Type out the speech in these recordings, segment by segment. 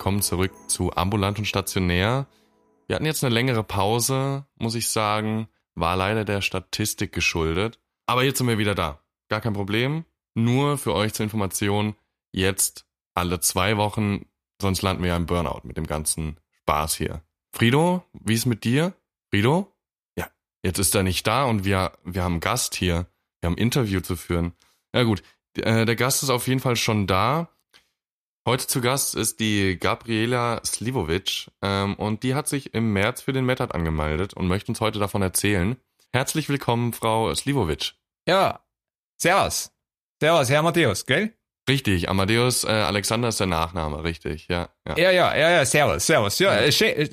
willkommen zurück zu Ambulant und Stationär. Wir hatten jetzt eine längere Pause, muss ich sagen, war leider der Statistik geschuldet. Aber jetzt sind wir wieder da. Gar kein Problem. Nur für euch zur Information, jetzt alle zwei Wochen, sonst landen wir ja im Burnout mit dem ganzen Spaß hier. Frido, wie ist mit dir? Frido? Ja, jetzt ist er nicht da und wir, wir haben einen Gast hier. Wir haben ein Interview zu führen. Ja gut, äh, der Gast ist auf jeden Fall schon da. Heute zu Gast ist die Gabriela Slivovic ähm, und die hat sich im März für den Metat angemeldet und möchte uns heute davon erzählen. Herzlich willkommen, Frau Slivovic. Ja, servus. Servus, Herr Matthäus, gell? Richtig, Amadeus äh, Alexander ist der Nachname, richtig, ja. Ja, ja, ja, ja, ja servus, servus. Ja, ja. Schön,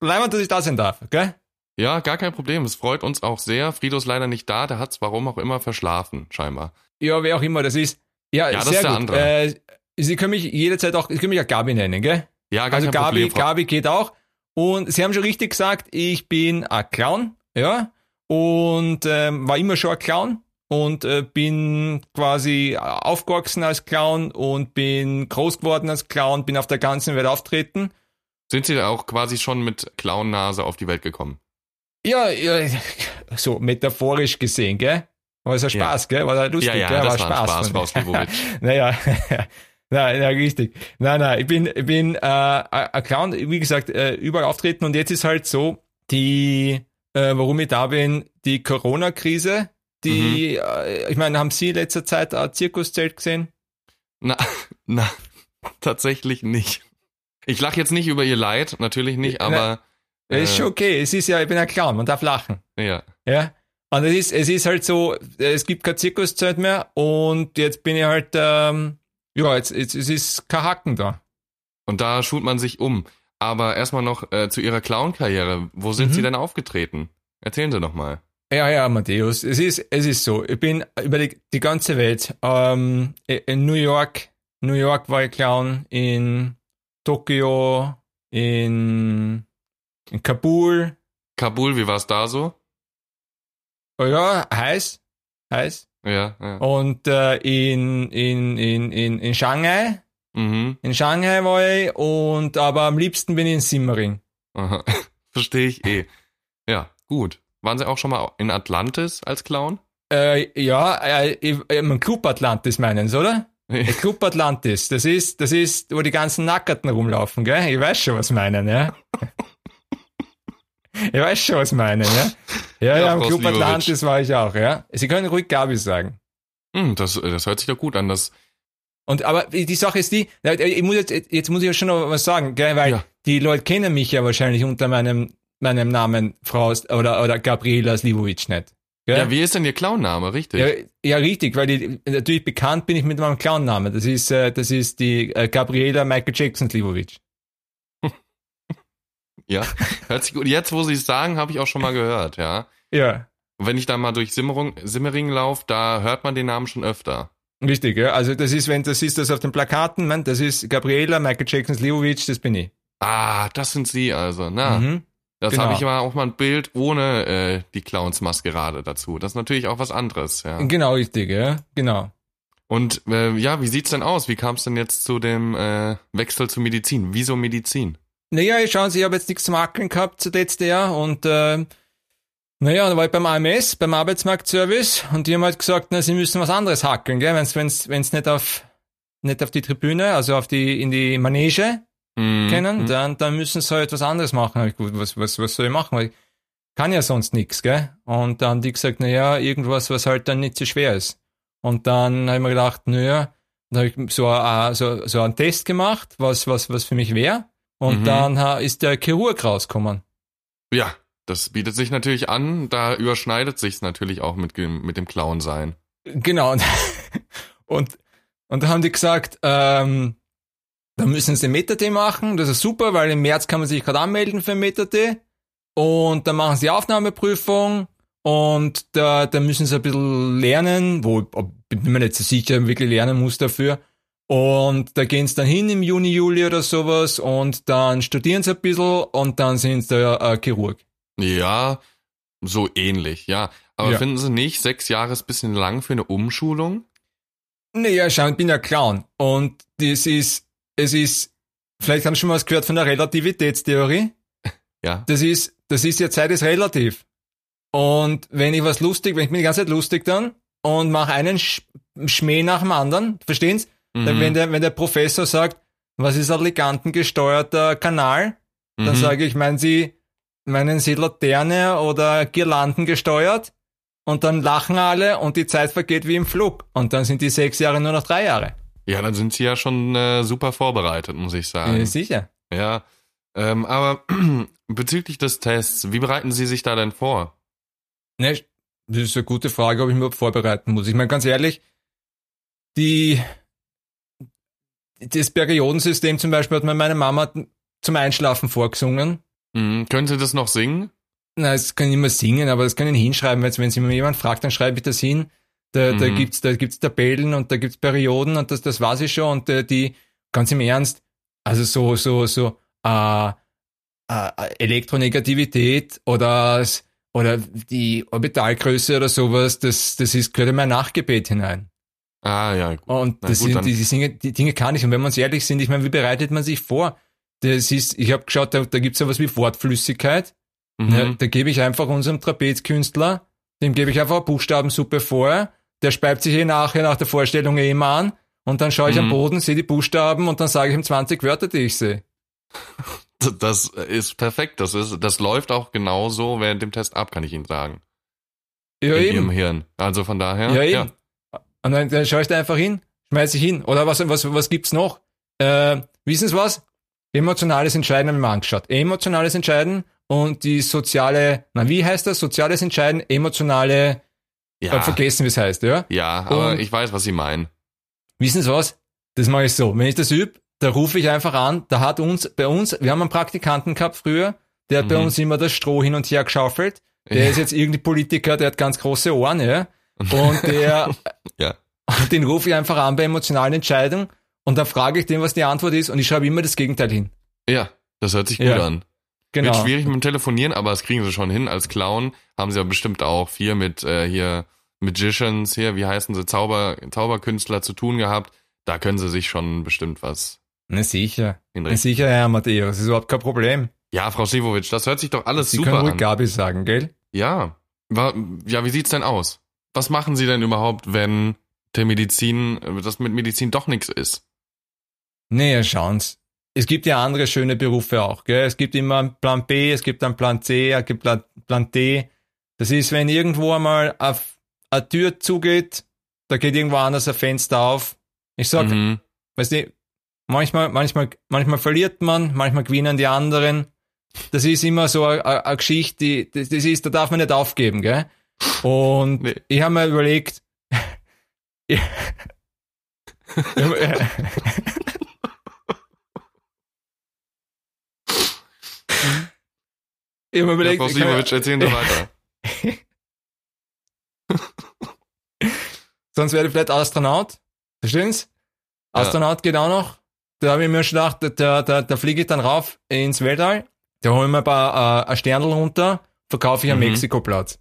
dass ich da sein darf, gell? Ja, gar kein Problem. Es freut uns auch sehr. Frido ist leider nicht da, der hat es warum auch immer verschlafen, scheinbar. Ja, wer auch immer das ist. Ja, ja das sehr ist der gut. andere. Äh, Sie können mich jederzeit auch, Sie können mich ja Gabi nennen, gell? Ja, gar also kein Gabi, Problem. Gabi geht auch. Und Sie haben schon richtig gesagt, ich bin ein Clown, ja, und ähm, war immer schon ein Clown und äh, bin quasi aufgewachsen als Clown und bin groß geworden als Clown, bin auf der ganzen Welt auftreten. Sind Sie da auch quasi schon mit Clown-Nase auf die Welt gekommen? Ja, ja, so metaphorisch gesehen, gell? War es ein Spaß, ja. gell? War das lustig, ja, ja, gell? Das war, war Spaß. Frau naja, Nein, ja, richtig. Nein, nein, ich bin, ich bin äh, ein Clown, wie gesagt, äh, überall auftreten und jetzt ist halt so, die, äh, warum ich da bin, die Corona-Krise, die, mhm. äh, ich meine, haben Sie in letzter Zeit ein Zirkuszelt gesehen? Na, na, tatsächlich nicht. Ich lache jetzt nicht über Ihr Leid, natürlich nicht, aber. Na, äh, ist schon okay, es ist ja, ich bin ein Clown, man darf lachen. Ja. Ja. Und es ist, es ist halt so, es gibt kein Zirkuszelt mehr und jetzt bin ich halt, ähm, ja, jetzt, jetzt, jetzt ist kein Haken da. Und da schult man sich um. Aber erstmal noch äh, zu Ihrer Clown-Karriere. Wo sind mhm. Sie denn aufgetreten? Erzählen Sie doch mal. Ja, ja, Matthäus. Es ist, es ist so. Ich bin über die, die ganze Welt. Ähm, in New York, New York war ich Clown, in Tokio, in, in Kabul. Kabul, wie war es da so? Oh ja, heiß, heiß. Ja, ja. Und äh, in, in, in, in, in Shanghai. Mhm. In Shanghai war ich und aber am liebsten bin ich in Simmering. Aha. Verstehe ich eh. Ja, gut. Waren Sie auch schon mal in Atlantis als Clown? Äh, ja, äh, im Club Atlantis meinen Sie, oder? Ja. Club Atlantis, das ist, das ist, wo die ganzen Nackerten rumlaufen, gell? Ich weiß schon, was meinen, ja. ich weiß schon, was meinen, ja. Ja, ja, ja im Club Atlantis war ich auch, ja. Sie können ruhig Gabi sagen. Hm, das, das hört sich doch gut an, das. Und aber die Sache ist die, ich muss jetzt, jetzt muss ich ja schon noch was sagen, gell, weil ja. die Leute kennen mich ja wahrscheinlich unter meinem meinem Namen Frau oder oder Gabriela Slivovic nicht. Gell? Ja, wie ist denn Ihr Clownname, richtig? Ja, ja, richtig, weil die, natürlich bekannt bin ich mit meinem Clownnamen. Das ist äh, das ist die äh, Gabriela Michael Jackson Slivovic. Ja, hört sich gut. Jetzt, wo Sie es sagen, habe ich auch schon mal gehört, ja. Ja. Wenn ich da mal durch Simmering, Simmering laufe, da hört man den Namen schon öfter. Richtig, ja. Also das ist, wenn das ist das auf den Plakaten, man, das ist Gabriela, Michael Jackson, Leovic, das bin ich. Ah, das sind Sie also, na. Mhm, das genau. habe ich aber auch mal ein Bild ohne äh, die Clowns-Maskerade dazu. Das ist natürlich auch was anderes, ja. Genau, richtig, ja, genau. Und äh, ja, wie sieht's denn aus? Wie kam es denn jetzt zu dem äh, Wechsel zur Medizin? Wieso Medizin? Naja, schauen Sie, ich habe jetzt nichts zum Hackeln gehabt zuletzt Jahr und äh, naja, da war ich beim AMS, beim Arbeitsmarktservice und die haben halt gesagt, na, sie müssen was anderes hackeln, gell, wenn's, wenn's, wenn's nicht auf, nicht auf die Tribüne, also auf die, in die Manege mm, kennen, mm. dann, dann müssen sie halt was anderes machen. Ich, gut, was, was, was soll ich machen? Weil ich kann ja sonst nichts, gell? Und dann haben die gesagt, naja, irgendwas, was halt dann nicht so schwer ist. Und dann habe ich mir gedacht, naja, dann habe ich so, uh, so, so einen Test gemacht, was, was, was für mich wäre. Und mhm. dann ist der Chirurg rausgekommen. Ja, das bietet sich natürlich an. Da überschneidet sich's natürlich auch mit, mit dem Clown sein. Genau. Und, und da haben die gesagt, ähm, da müssen sie MetaD machen. Das ist super, weil im März kann man sich gerade anmelden für MetaD. Und dann machen sie Aufnahmeprüfung und da, da müssen sie ein bisschen lernen, wo bin mir nicht so sicher, wirklich lernen muss dafür. Und da gehen sie dann hin im Juni, Juli oder sowas und dann studieren sie ein bisschen und dann sind sie äh, Chirurg. Ja, so ähnlich, ja. Aber ja. finden Sie nicht, sechs Jahre ist ein bisschen lang für eine Umschulung? Naja, schau, ich bin ja Clown und das ist, es ist vielleicht haben Sie schon mal was gehört von der Relativitätstheorie. Ja. Das ist, das ist ja Zeit ist relativ. Und wenn ich was lustig, wenn ich mir die ganze Zeit lustig dann und mache einen Sch Schmäh nach dem anderen, verstehen Sie? Dann, Mhm. wenn der, wenn der Professor sagt, was ist ein ligantengesteuerter Kanal, dann Mhm. sage ich, meinen Sie, meinen Sie Laterne oder Girlanden gesteuert? Und dann lachen alle und die Zeit vergeht wie im Flug. Und dann sind die sechs Jahre nur noch drei Jahre. Ja, dann sind sie ja schon äh, super vorbereitet, muss ich sagen. Ja, sicher. Ja, ähm, aber bezüglich des Tests, wie bereiten Sie sich da denn vor? Ne, das ist eine gute Frage, ob ich überhaupt vorbereiten muss. Ich meine, ganz ehrlich, die, das Periodensystem zum Beispiel hat mir meine Mama zum Einschlafen vorgesungen. Mhm. Können Sie das noch singen? Na, das kann ich immer singen, aber das kann ich hinschreiben. Jetzt, wenn sich mir jemand fragt, dann schreibe ich das hin. Da, da Mhm. gibt's, da gibt's Tabellen und da gibt's Perioden und das, das weiß ich schon. Und äh, die, ganz im Ernst, also so, so, so, äh, äh, Elektronegativität oder, oder die Orbitalgröße oder sowas, das, das ist, gehört in mein Nachgebet hinein. Ah, ja. gut. Und das gut, sind, die, Dinge, die Dinge kann ich. Und wenn wir uns ehrlich sind, ich meine, wie bereitet man sich vor? Das ist, ich habe geschaut, da, da gibt's sowas wie Wortflüssigkeit. Mhm. Ja, da gebe ich einfach unserem Trapezkünstler, dem gebe ich einfach eine Buchstabensuppe vor, der speibt sich eh nachher nach der Vorstellung eh immer an und dann schaue ich am Mhm. Boden, sehe die Buchstaben und dann sage ich ihm 20 Wörter, die ich sehe. Das ist perfekt. Das ist, das läuft auch genauso während dem Test ab, kann ich Ihnen sagen. Ja, in eben. Ihrem Hirn. Also von daher. Ja, eben. Und dann, dann schaue ich da einfach hin, schmeiße ich hin. Oder was, was, was gibt's noch? Äh, wissen Sie was? Emotionales Entscheiden haben wir angeschaut. Emotionales Entscheiden und die soziale, na, wie heißt das? Soziales Entscheiden, emotionale, ich Ja, hab vergessen, wie es heißt, ja? ja aber Und- ich weiß, was Sie meinen. Wissen Sie was? Das mache ich so. Wenn ich das übe, da rufe ich einfach an, da hat uns, bei uns, wir haben einen Praktikanten gehabt früher, der hat bei Mhm. uns immer das Stroh hin und her geschaufelt. Der Ja. ist jetzt irgendwie Politiker, der hat ganz große Ohren, ja. Und der, Ja. den rufe ich einfach an bei emotionalen Entscheidungen und dann frage ich den, was die Antwort ist und ich schreibe immer das Gegenteil hin. Ja, das hört sich gut Ja. an. Genau. Wird schwierig mit dem Telefonieren, aber das kriegen sie schon hin. Als Clown haben sie ja bestimmt auch viel mit äh, hier Magicians hier, wie heißen sie, Zauber, Zauberkünstler zu tun gehabt. Da können sie sich schon bestimmt was Na sicher. Na sicher, Herr Matthäus, das ist überhaupt kein Problem. Ja, Frau Slivovic, das hört sich doch alles Sie super können ruhig an. Gabi sagen, gell? Ja. Ja, wie sieht's denn aus? Was machen Sie denn überhaupt, wenn der Medizin, das mit Medizin doch nichts ist? Nee, schauen's. Es gibt ja andere schöne Berufe auch, gell? Es gibt immer einen Plan B, es gibt einen Plan C, es gibt Plan, Plan D. Das ist, wenn irgendwo einmal auf eine Tür zugeht, da geht irgendwo anders ein Fenster auf. Ich sag, Mhm. weißt du, manchmal, manchmal, manchmal verliert man, manchmal gewinnen die anderen. Das ist immer so eine, eine eine Geschichte, die, das, das ist, da darf man nicht aufgeben, gell? Und Nee. ich habe mir überlegt, ich, ich hab- ich habe mir Ja, überlegt, Frau ich kann- Slivovic, erzählen Sie weiter. sonst werde ich vielleicht Astronaut. Verstehen Sie? Ja. Astronaut geht auch noch. Da habe ich mir schon gedacht, da, da, da fliege ich dann rauf ins Weltall, da hole ich mir ein paar äh, ein Sternl runter, verkaufe ich am Mhm. Mexikoplatz.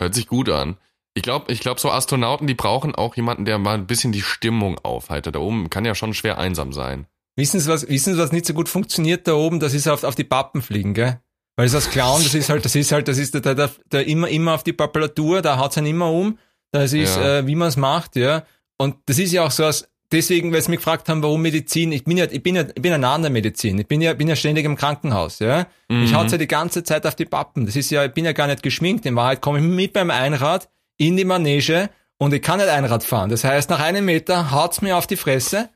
Hört sich gut an. Ich glaube, ich glaub, so Astronauten, die brauchen auch jemanden, der mal ein bisschen die Stimmung aufheitert. Da oben kann ja schon schwer einsam sein. Wissen Sie, was, wissen Sie, was nicht so gut funktioniert da oben? Das ist auf, auf die Pappen fliegen, gell? Weil es als Clown, das ist halt, das ist halt, das ist der, der, der immer, immer auf die Papulatur, da haut's einen immer um. Das ist, Ja. äh, wie man es macht, ja. Und das ist ja auch so aus, deswegen, weil Sie mich gefragt haben, warum Medizin, ich bin ja, ich bin ja, ich bin ja nah an der Medizin. Ich bin ja, bin ja ständig im Krankenhaus, ja. Ich Mhm. haut's ja die ganze Zeit auf die Pappen. Das ist ja, ich bin ja gar nicht geschminkt. In Wahrheit komme ich mit beim Einrad in die Manege und ich kann nicht Einrad fahren. Das heißt, nach einem Meter haut's mir auf die Fresse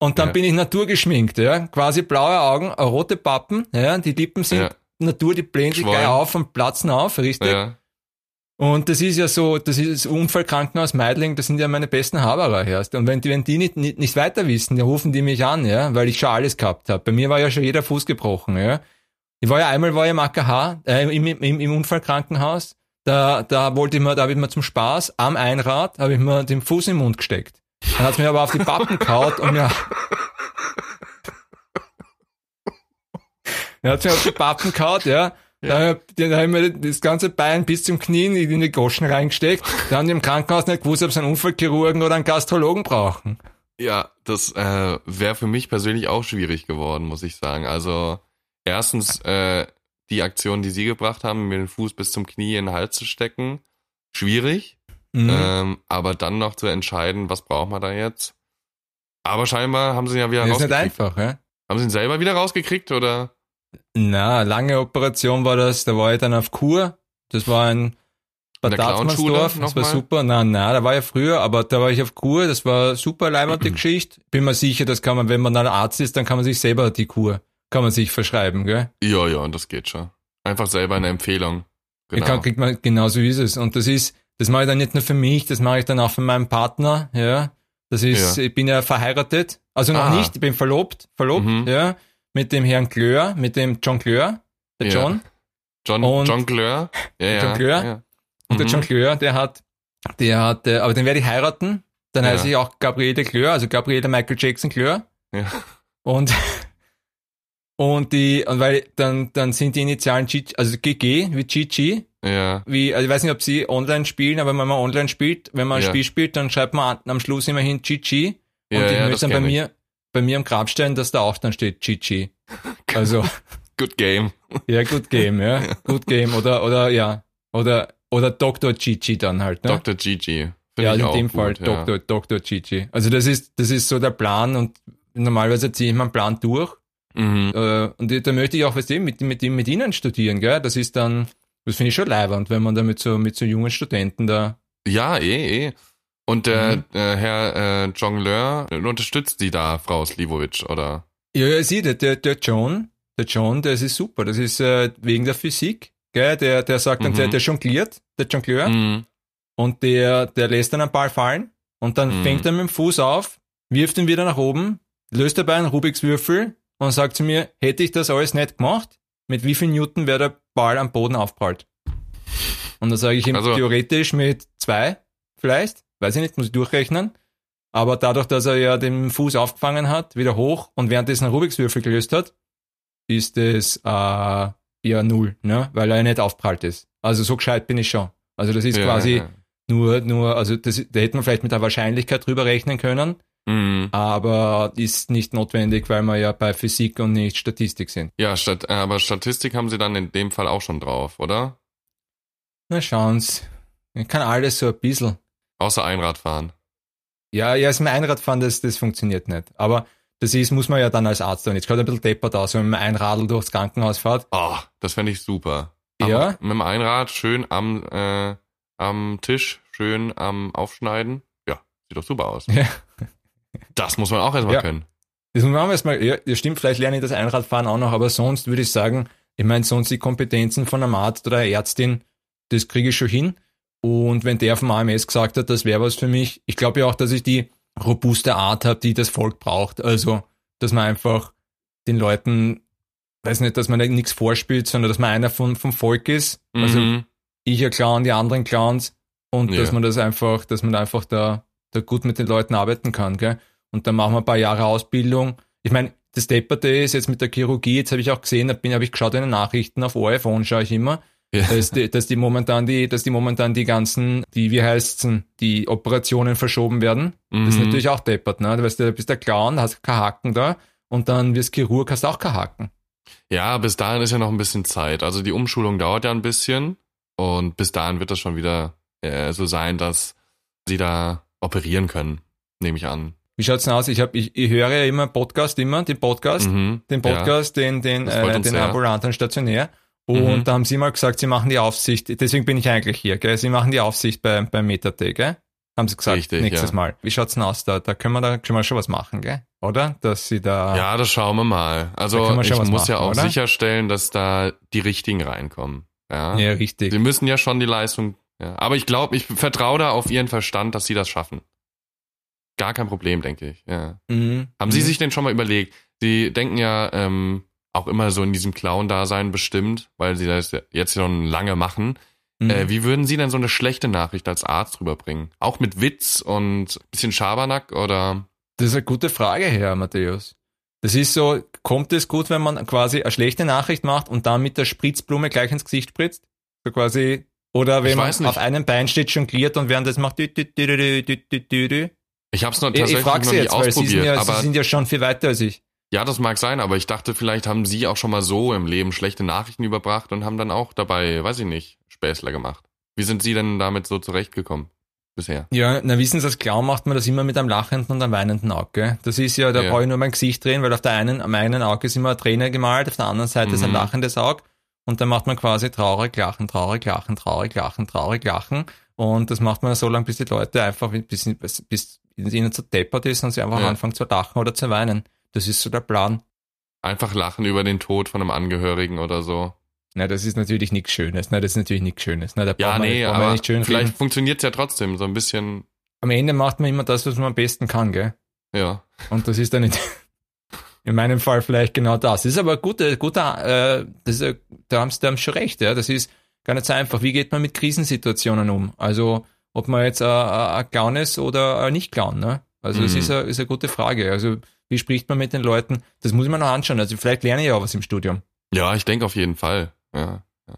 und dann Ja. bin ich naturgeschminkt, ja. Quasi blaue Augen, rote Pappen, ja. Die Lippen sind Ja. Natur, die blähen sich gleich auf und platzen auf, richtig? Ja. Und das ist ja so, das ist das Unfallkrankenhaus Meidling, das sind ja meine besten Haberer erst. Und wenn die, wenn die nicht, nicht, nicht weiter wissen, dann rufen die mich an, ja, weil ich schon alles gehabt habe. Bei mir war ja schon jeder Fuß gebrochen, ja. Ich war ja einmal war ich im AKH, äh, im, im, im Unfallkrankenhaus. Da, da wollte ich mir, da habe ich mir zum Spaß am Einrad, habe ich mir den Fuß im Mund gesteckt. Dann hat's mir aber auf die Pappen gehaut und mir, er hat mir auf die Pappen gehaut, ja. Da, hab- da habe ich mir das ganze Bein bis zum Knien in die Goschen reingesteckt. Da haben die im Krankenhaus nicht gewusst, ob sie einen Unfallchirurgen oder einen Gastrologen brauchen. Ja, das äh, wäre für mich persönlich auch schwierig geworden, muss ich sagen. Also erstens äh, die Aktion, die sie gebracht haben, mir den Fuß bis zum Knie in den Hals zu stecken, schwierig. Mhm. Ähm, aber dann noch zu entscheiden, was braucht man da jetzt? Aber scheinbar haben sie ihn ja wieder das ist nicht rausgekriegt. einfach, ja? Haben sie ihn selber wieder rausgekriegt oder? Na, lange Operation war das, da war ich dann auf Kur. Das war ein Bad Datzmannsdorf, das war nochmal? super. Nein, nein, da war ja früher, aber da war ich auf Kur, das war super leibende Geschichte. Bin mir sicher, das kann man, wenn man dann Arzt ist, dann kann man sich selber die Kur, kann man sich verschreiben, gell? Ja, ja, und das geht schon. Einfach selber eine Empfehlung. Genau. Genau. Kann, kriegt man, genau so ist es. Und das ist, das mache ich dann nicht nur für mich, das mache ich dann auch für meinen Partner, ja. Das ist, Ja. ich bin ja verheiratet, also noch Ah. nicht, ich bin verlobt, verlobt, Mhm. ja, mit dem Herrn Klör, mit dem John Klör, der Ja. John. John, Und- John Gleur. Ja, ja, John Gleur? Ja. Und der Mhm. John Klör, der hat, der hat, äh, aber den werde ich heiraten. Dann Ja. heiße ich auch Gabriele Klör, also Gabriele Michael Jackson Klör. Ja. Und, und die, und weil dann, dann sind die Initialen G, also GG wie GG, Ja. wie, also ich weiß nicht, ob sie online spielen, aber wenn man online spielt, wenn man ein Ja. Spiel spielt, dann schreibt man an, am Schluss immerhin GG. Ja, und ich ja, das möchte dann bei ich. mir, bei mir am Grabstein, dass da auch dann steht GG. Also, Good game. ja, good game, ja. Good game. Oder, oder, ja. Oder, oder Dr. GG dann halt, ne? Dr. Find ja, in dem gut, Fall ja. Dr. Dr. Gigi. Also das ist, das ist so der Plan und normalerweise ziehe ich meinen Plan durch. Mhm. Äh, und da möchte ich auch, weißt du, mit, mit, mit ihnen studieren, gell? Das ist dann, das finde ich schon leibernd, wenn man da mit so, mit so jungen Studenten da, Ja, eh, eh. Und der Mhm. äh, Herr äh, Jongleur unterstützt die da, Frau Slivovich, oder? ja, ja, sieh, der, der, der John, der John, das ist super, das ist äh, wegen der Physik, gell? Der, der sagt dann, Mhm. der, der jongliert, der Jongleur, Mhm. und der, der lässt dann einen Ball fallen und dann Mhm. fängt er mit dem Fuß auf, wirft ihn wieder nach oben, löst dabei einen Rubiks Würfel und sagt zu mir, hätte ich das alles nicht gemacht, mit wie viel Newton wäre der Ball am Boden aufprallt? Und dann sage ich ihm Also- theoretisch mit zwei, vielleicht, weiß ich nicht, muss ich durchrechnen. Aber dadurch, dass er ja den Fuß aufgefangen hat, wieder hoch und währenddessen einen Rubiks Würfel gelöst hat, ist es äh, ja null, ne? weil er ja nicht aufprallt ist. Also so gescheit bin ich schon. Also das ist Ja, quasi ja. nur, nur, also das, da hätte man vielleicht mit der Wahrscheinlichkeit drüber rechnen können, Mhm. aber ist nicht notwendig, weil wir ja bei Physik und nicht Statistik sind. Ja, Stat äh, aber Statistik haben sie dann in dem Fall auch schon drauf, oder? Na schauen's. Ich kann alles so ein bisschen. Außer Einradfahren. Ja, ja, ist mein Einradfahren, das, das funktioniert nicht. Aber das ist, muss man ja dann als Arzt dann. Jetzt schaut ein bisschen deppert aus, wenn man ein Radl durchs Krankenhaus fährt. Oh, das fände ich super. Am- Ja? Mit dem Einrad schön am, äh, am Tisch, schön am Aufschneiden. Ja, sieht doch super aus. Ja. Das muss man auch erstmal Ja. können. Das machen wir erstmal, ja, das stimmt, vielleicht lerne ich das Einradfahren auch noch, aber sonst würde ich sagen, ich meine, sonst die Kompetenzen von einem Arzt oder einer Ärztin, das kriege ich schon hin. Und wenn der vom AMS gesagt hat, das wäre was für mich, ich glaube ja auch, dass ich die robuste Art habe, die das Volk braucht. Also, dass man einfach den Leuten, weiß nicht, dass man nichts vorspielt, sondern dass man einer von, vom Volk ist. Also Mhm. ich ein Clown, die anderen Clowns und Ja. dass man das einfach, dass man einfach da, da gut mit den Leuten arbeiten kann, gell? Und dann machen wir ein paar Jahre Ausbildung. Ich meine, das Depperte ist jetzt mit der Chirurgie, jetzt habe ich auch gesehen, da bin, habe ich geschaut in den Nachrichten, auf ORF schaue ich immer, Ja. dass, die, dass die momentan die, dass die momentan die ganzen, die, wie heißt's denn, die Operationen verschoben werden. Das ist Mhm. natürlich auch deppert, ne? Du weißt, du bist der Clown, hast keinen Haken da und dann wirst Chirurg, hast auch keinen Haken. Ja, bis dahin ist ja noch ein bisschen Zeit. Also die Umschulung dauert ja ein bisschen und bis dahin wird das schon wieder äh, so sein, dass sie da operieren können, nehme ich an. Wie schaut's denn aus? Ich, hab, ich, ich höre ja immer Podcast, immer den Podcast. Mhm. den Podcast, den, den, freut äh, den ambulanten Stationär. Und Mhm. da haben sie mal gesagt, sie machen die Aufsicht, deswegen bin ich eigentlich hier, gell? Sie machen die Aufsicht bei, beim Metate, gell? Haben sie gesagt, Richtig, nächstes ja. Mal. Wie schaut's denn aus? Da, da können wir da können wir schon was machen, gell? Oder? Dass sie da. Ja, das schauen wir mal. Also schon ich muss ja machen, auch oder? sicherstellen, dass da die richtigen reinkommen. Ja. ja richtig. Sie müssen ja schon die Leistung. Ja. Aber ich glaube, ich vertraue da auf ihren Verstand, dass sie das schaffen. Gar kein Problem, denke ich. Ja. Mhm. Haben Mhm. Sie sich denn schon mal überlegt? Sie denken ja ähm, auch immer so in diesem Clown-Dasein bestimmt, weil sie das jetzt schon lange machen. Mhm. Äh, wie würden Sie denn so eine schlechte Nachricht als Arzt rüberbringen? Auch mit Witz und bisschen Schabernack oder? Das ist eine gute Frage, Herr Matthäus. Das ist so, kommt es gut, wenn man quasi eine schlechte Nachricht macht und dann mit der Spritzblume gleich ins Gesicht spritzt? So quasi, oder wenn man nicht. auf einem Bein steht, jongliert und während das macht. Ich hab's noch tatsächlich ich, ich frag sie jetzt, weil sie sind, ja, aber sie sind ja schon viel weiter als ich ja, das mag sein, aber ich dachte, vielleicht haben Sie auch schon mal so im Leben schlechte Nachrichten überbracht und haben dann auch dabei, weiß ich nicht, Späßler gemacht. Wie sind Sie denn damit so zurechtgekommen bisher? Ja, na wissen Sie, als Clown macht man das immer mit einem lachenden und einem weinenden Auge. Das ist ja, da Ja. brauche ich nur mein Gesicht drehen, weil auf der einen, am einen Auge ist immer eine Träne gemalt, auf der anderen Seite ist ein Mhm. lachendes Auge. Und dann macht man quasi traurig lachen, traurig lachen, traurig lachen, traurig lachen. Und das macht man so lange, bis die Leute einfach, bis, bis, bis ihnen zu deppert ist und sie einfach Ja. anfangen zu lachen oder zu weinen. Das ist so der Plan. Einfach lachen über den Tod von einem Angehörigen oder so. Na, das ist natürlich nichts Schönes. Na, das ist natürlich nichts Schönes. Na, da Ja, nee, man aber nicht schön vielleicht reden. funktioniert's ja trotzdem so ein bisschen, Am Ende macht man immer das, was man am besten kann, gell? ja. Und das ist dann in, in meinem Fall vielleicht genau das. Das ist aber gute, guter, äh, das ist, äh, da haben sie da haben schon recht, ja. Das ist gar nicht so einfach. Wie geht man mit Krisensituationen um? Also, ob man jetzt äh, äh, ein Clown ist oder ein Nicht-Clown, ne? Also, das Mhm. ist eine, ist eine gute Frage. Also, wie spricht man mit den Leuten? Das muss ich mir noch anschauen. Also, vielleicht lerne ich ja auch was im Studium. Ja, ich denke auf jeden Fall. Ja, ja.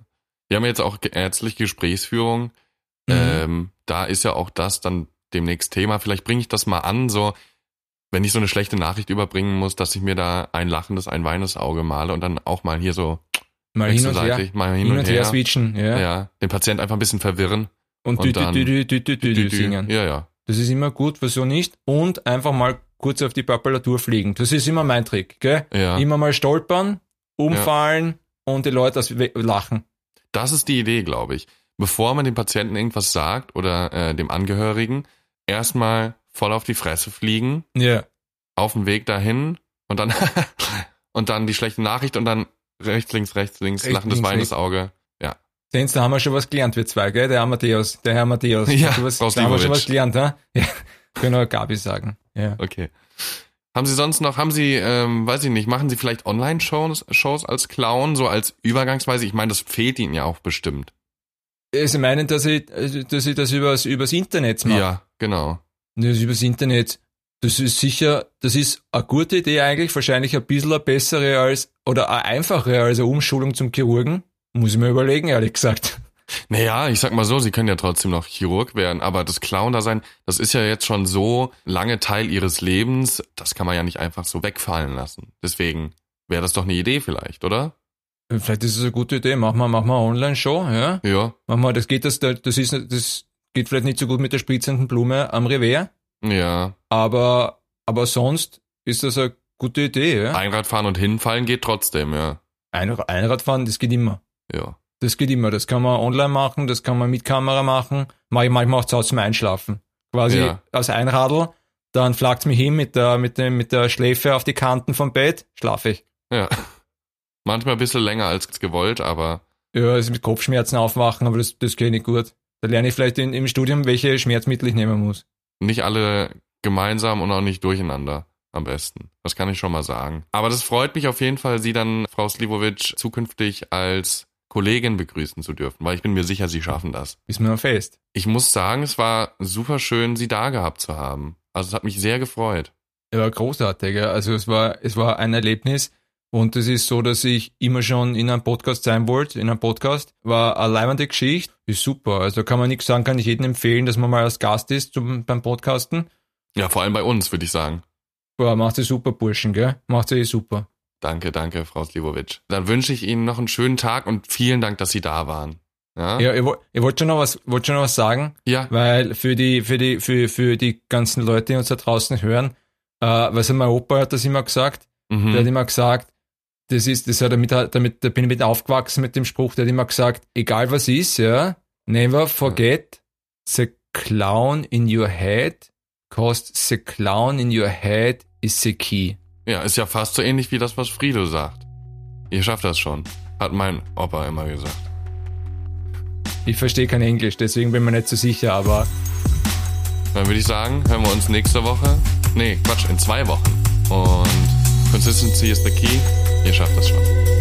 Wir haben jetzt auch ärztliche Gesprächsführung. Mhm. Ähm, da ist ja auch das dann demnächst Thema. Vielleicht bringe ich das mal an, so wenn ich so eine schlechte Nachricht überbringen muss, dass ich mir da ein lachendes, ein weinendes Auge male und dann auch mal hier so Mal hin und her, mal hin, hin und her switchen, ja. Ja. den Patient einfach ein bisschen verwirren. Und, Und dü, dann- dü, dü, dü, dü, dü, dü, Dü- dü- singen. Ja, ja. Das ist immer gut, wieso nicht? Und einfach mal kurz auf die Papulatur fliegen. Das ist immer mein Trick, gell? Ja. Immer mal stolpern, umfallen und die Leute aus lachen. Das ist die Idee, glaube ich. Bevor man dem Patienten irgendwas sagt oder äh, dem Angehörigen, erstmal voll auf die Fresse fliegen, Ja. auf dem Weg dahin und dann und dann die schlechte Nachricht und dann rechts, links, rechts, links, Rechts, lachendes, weinendes Auge. Sehen Sie, da haben wir schon was gelernt, wir zwei, gell? Der Herr Matthäus, der Herr Matthäus. Ja, du was, da haben wir schon was gelernt, ha? Ja. Können wir Gabi sagen. Ja. Okay. Haben Sie sonst noch, haben Sie, ähm, weiß ich nicht, machen Sie vielleicht Online-Shows Shows als Clown, so als Übergangsweise? Ich meine, das fehlt Ihnen ja auch bestimmt. Sie meinen, dass ich, dass ich das übers, übers Internet mache? Ja, genau. Das übers Internet. Das ist sicher, das ist eine gute Idee eigentlich, wahrscheinlich ein bisschen eine bessere als, oder eine einfachere als eine Umschulung zum Chirurgen. Muss ich mir überlegen, ehrlich gesagt. Naja, ich sag mal so, Sie können ja trotzdem noch Chirurg werden, aber das Clown-Dasein, das ist ja jetzt schon so lange Teil Ihres Lebens, das kann man ja nicht einfach so wegfallen lassen. Deswegen wäre das doch eine Idee vielleicht, oder? Vielleicht ist es eine gute Idee. Machen wir, machen wir eine Online-Show, ja? Ja, Machen wir, das geht, das, das ist, das geht vielleicht nicht so gut mit der spritzenden Blume am Revier, ja. aber, aber sonst ist das eine gute Idee, ja? Einradfahren und hinfallen geht trotzdem, ja. Ein, Einradfahren, das geht immer. Ja. Das geht immer. Das kann man online machen, das kann man mit Kamera machen. Mach ich manchmal auch zu Hause zum Einschlafen. Quasi Ja. als Einradl, dann flagt's mich hin mit der, mit dem, mit der Schläfe auf die Kanten vom Bett, schlafe ich. Ja. Manchmal ein bisschen länger als gewollt, aber Ja, also mit Kopfschmerzen aufwachen, aber das, das geht nicht gut. Da lerne ich vielleicht in, im Studium, welche Schmerzmittel ich nehmen muss. nicht alle gemeinsam und auch nicht durcheinander am besten. Das kann ich schon mal sagen. Aber das freut mich auf jeden Fall, Sie dann, Frau Slivovic, zukünftig als Kollegin begrüßen zu dürfen, weil ich bin mir sicher, Sie schaffen das. Ist mir noch fest. Ich muss sagen, es war super schön, Sie da gehabt zu haben. Also es hat mich sehr gefreut. Ja, großartig. Ja. Also es war, es war ein Erlebnis. Und es ist so, dass ich immer schon in einem Podcast sein wollte, in einem Podcast. War eine leibende Geschichte. Ist super. Also kann man nichts sagen, kann ich jedem empfehlen, dass man mal als Gast ist zum, beim Podcasten. Ja, vor allem bei uns, würde ich sagen. Boah, macht sie super, Burschen, gell? Macht sie eh super. Danke, danke, Frau Slivovic. Dann wünsche ich Ihnen noch einen schönen Tag und vielen Dank, dass Sie da waren. Ja? Ja, ich, ich wollte schon noch was, wollte schon noch was sagen, ja. weil für die, für die, für, für die ganzen Leute, die uns da draußen hören, äh, weil mein Opa hat das immer gesagt, Mhm. Der hat immer gesagt, das ist, das hat er mit, damit, da bin ich mit aufgewachsen mit dem Spruch, der hat immer gesagt, egal was ist, ja, never forget the clown in your head, cause the clown in your head is the key. Ja, ist ja fast so ähnlich wie das, was Frido sagt. Ihr schafft das schon, hat mein Opa immer gesagt. Ich verstehe kein Englisch, deswegen bin ich mir nicht so sicher, aber Dann würde ich sagen, hören wir uns nächste Woche. Nee, Quatsch, in zwei Wochen. Und Consistency is the key. Ihr schafft das schon.